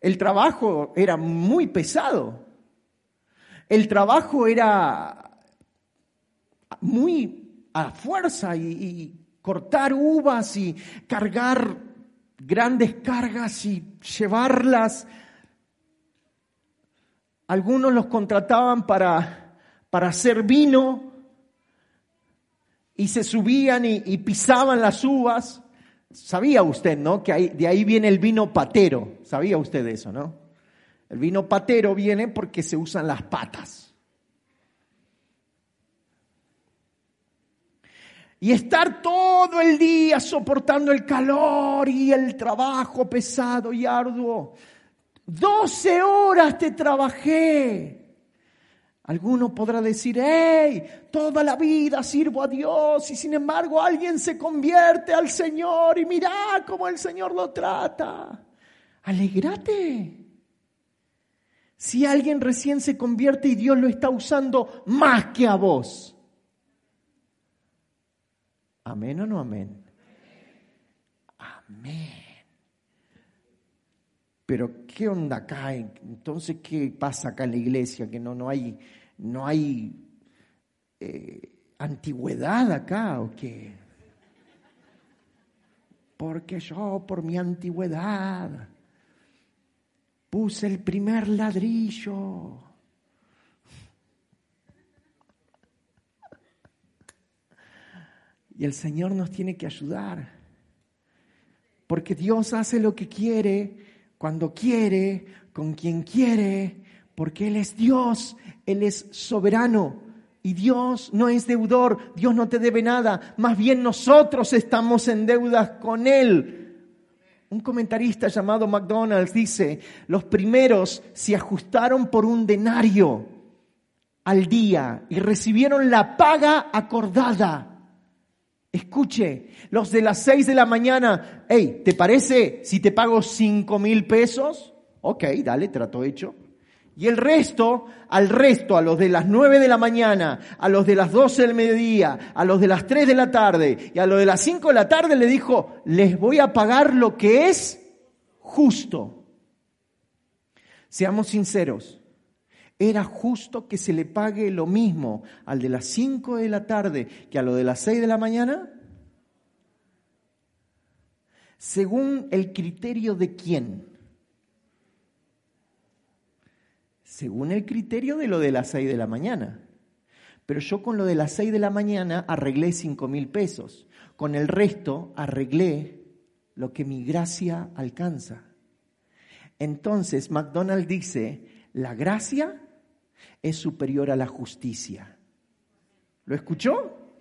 el trabajo era muy pesado. El trabajo era muy a fuerza y, cortar uvas y cargar grandes cargas y llevarlas. Algunos los contrataban para, para hacer vino y se subían y, y pisaban las uvas. Sabía usted, ¿no? Que de ahí viene el vino patero. Sabía usted eso, ¿no? El vino patero viene porque se usan las patas. Y estar todo el día soportando el calor y el trabajo pesado y arduo. 12 horas te trabajé. Alguno podrá decir, hey, toda la vida sirvo a Dios y sin embargo alguien se convierte al Señor y mira cómo el Señor lo trata. Alegrate. Si alguien recién se convierte y Dios lo está usando más que a vos. Amén o no amén. Amén. Pero ¿qué onda acá? Entonces, ¿qué pasa acá en la iglesia? Que no, no hay ¿No hay eh, antigüedad acá o qué? Porque yo por mi antigüedad puse el primer ladrillo. Y el Señor nos tiene que ayudar. Porque Dios hace lo que quiere, cuando quiere, con quien quiere, porque Él es Dios, Él es soberano. Y Dios no es deudor, Dios no te debe nada, más bien nosotros estamos en deudas con Él. Un comentarista llamado McDonald's dice, los primeros se ajustaron por un denario al día y recibieron la paga acordada. Escuche, los de las seis de la mañana, hey, ¿te parece si te pago cinco mil pesos? Ok, dale, trato hecho. Y el resto, al resto, a los de las nueve de la mañana, a los de las doce del mediodía, a los de las tres de la tarde y a los de las cinco de la tarde le dijo, les voy a pagar lo que es justo. Seamos sinceros, ¿era justo que se le pague lo mismo al de las cinco de la tarde que a lo de las seis de la mañana? Según el criterio de quién? Según el criterio de lo de las 6 de la mañana. Pero yo con lo de las 6 de la mañana arreglé 5 mil pesos. Con el resto arreglé lo que mi gracia alcanza. Entonces McDonald dice, la gracia es superior a la justicia. ¿Lo escuchó?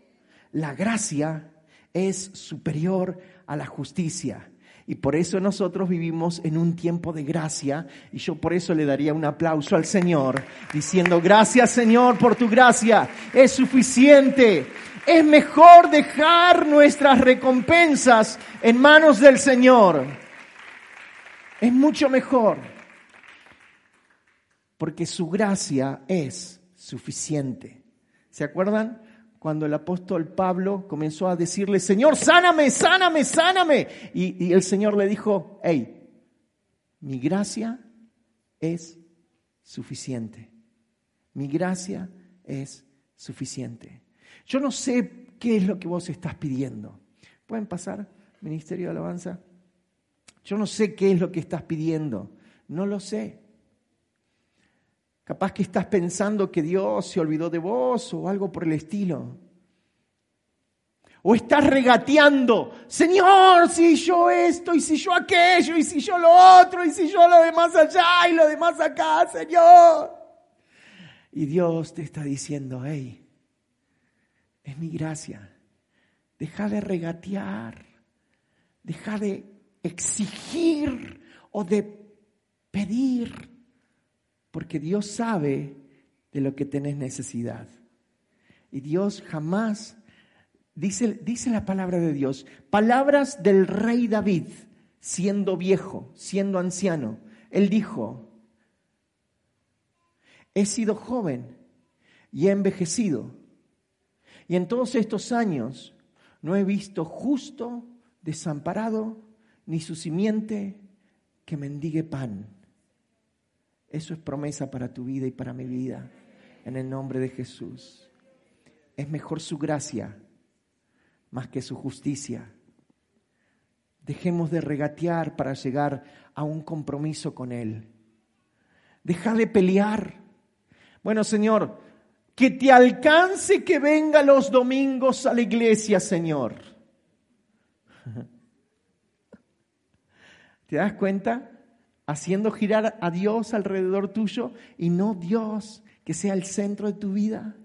La gracia es superior a la justicia. Y por eso nosotros vivimos en un tiempo de gracia. Y yo por eso le daría un aplauso al Señor, diciendo, gracias Señor por tu gracia. Es suficiente. Es mejor dejar nuestras recompensas en manos del Señor. Es mucho mejor. Porque su gracia es suficiente. ¿Se acuerdan? Cuando el apóstol Pablo comenzó a decirle, Señor, sáname, sáname, sáname. Y, el Señor le dijo, hey, mi gracia es suficiente. Mi gracia es suficiente. Yo no sé qué es lo que vos estás pidiendo. ¿Pueden pasar, Ministerio de Alabanza? Yo no sé qué es lo que estás pidiendo, no lo sé. Capaz que estás pensando que Dios se olvidó de vos o algo por el estilo. O estás regateando, Señor, si yo esto, y si yo aquello, y si yo lo otro, y si yo lo de más allá y lo de más acá, Señor. Y Dios te está diciendo, hey, es mi gracia. Deja de regatear, deja de exigir o de pedir, porque Dios sabe de lo que tenés necesidad. Y Dios jamás Dice, la palabra de Dios, palabras del rey David, siendo viejo, siendo anciano. Él dijo, he sido joven y he envejecido. Y en todos estos años no he visto justo, desamparado, ni su simiente que mendigue pan. Eso es promesa para tu vida y para mi vida, en el nombre de Jesús. Es mejor su gracia más que su justicia. Dejemos de regatear para llegar a un compromiso con Él. Deja de pelear. Bueno, Señor, que te alcance que venga los domingos a la iglesia, Señor. ¿Te das cuenta? Haciendo girar a Dios alrededor tuyo y no Dios que sea el centro de tu vida.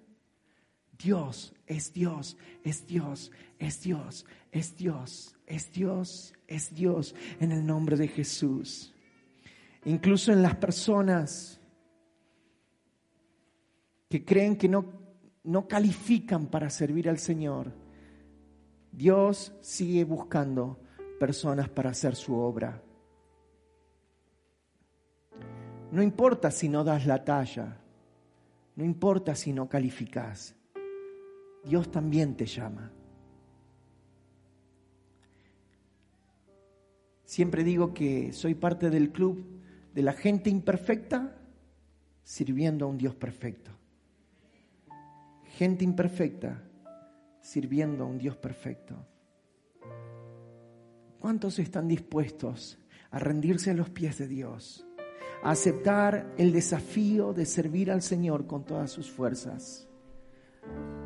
Dios es Dios, es Dios, es Dios, es Dios, es Dios, es Dios, en el nombre de Jesús. Incluso en las personas que creen que no, no califican para servir al Señor, Dios sigue buscando personas para hacer su obra. No importa si no das la talla, no importa si no calificas. Dios también te llama. Siempre digo que soy parte del club de la gente imperfecta sirviendo a un Dios perfecto. Gente imperfecta sirviendo a un Dios perfecto. ¿Cuántos están dispuestos a rendirse a los pies de Dios? Aceptar el desafío de servir al Señor con todas sus fuerzas.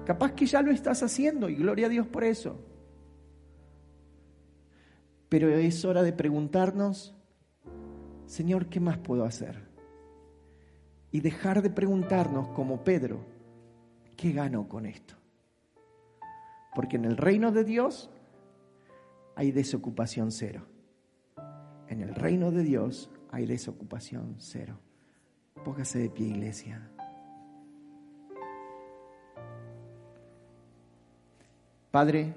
Capaz que ya lo estás haciendo y gloria a Dios por eso. Pero es hora de preguntarnos, Señor, ¿qué más puedo hacer? Y dejar de preguntarnos como Pedro, ¿qué gano con esto? Porque en el reino de Dios hay desocupación cero. En el reino de Dios hay desocupación cero. Póngase de pie, iglesia. Padre,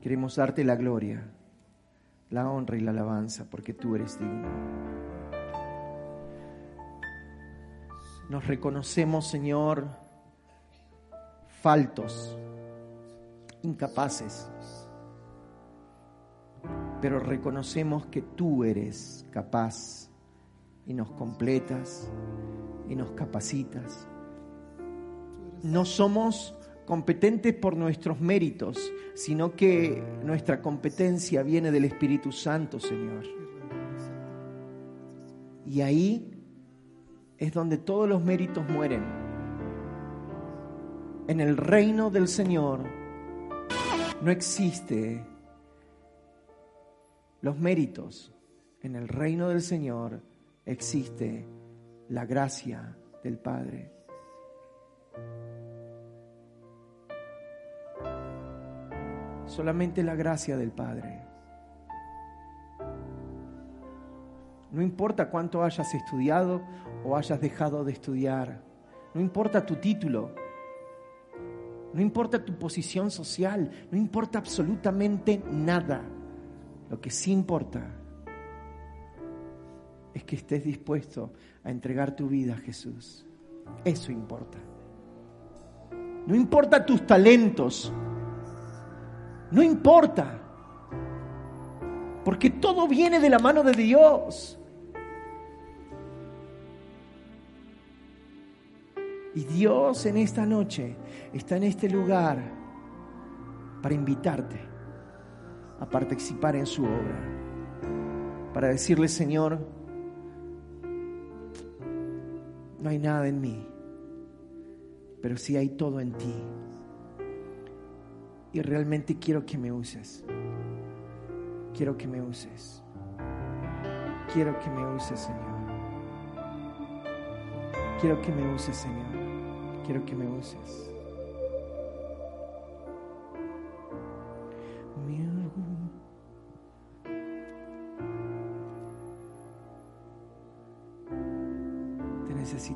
queremos darte la gloria, la honra y la alabanza, porque tú eres digno. Nos reconocemos, Señor, faltos, incapaces, pero reconocemos que tú eres capaz y nos completas y nos capacitas. No somos competentes por nuestros méritos, sino que nuestra competencia viene del Espíritu Santo, Señor. Y ahí es donde todos los méritos mueren. En el reino del Señor no existe los méritos. En el reino del Señor existe la gracia del Padre. solamente la gracia del Padre. No importa cuánto hayas estudiado o hayas dejado de estudiar, no importa tu título, no importa tu posición social, no importa absolutamente nada. Lo que sí importa es que estés dispuesto a entregar tu vida a Jesús. Eso importa. No importa tus talentos, no importa. Porque todo viene de la mano de Dios. Y Dios en esta noche está en este lugar para invitarte a participar en su obra. Para decirle, Señor, no hay nada en mí, pero sí hay todo en ti. Y realmente quiero que me uses. Quiero que me uses. Quiero que me uses, Señor. Quiero que me uses, Señor. Quiero que me uses.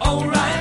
Oh, oh,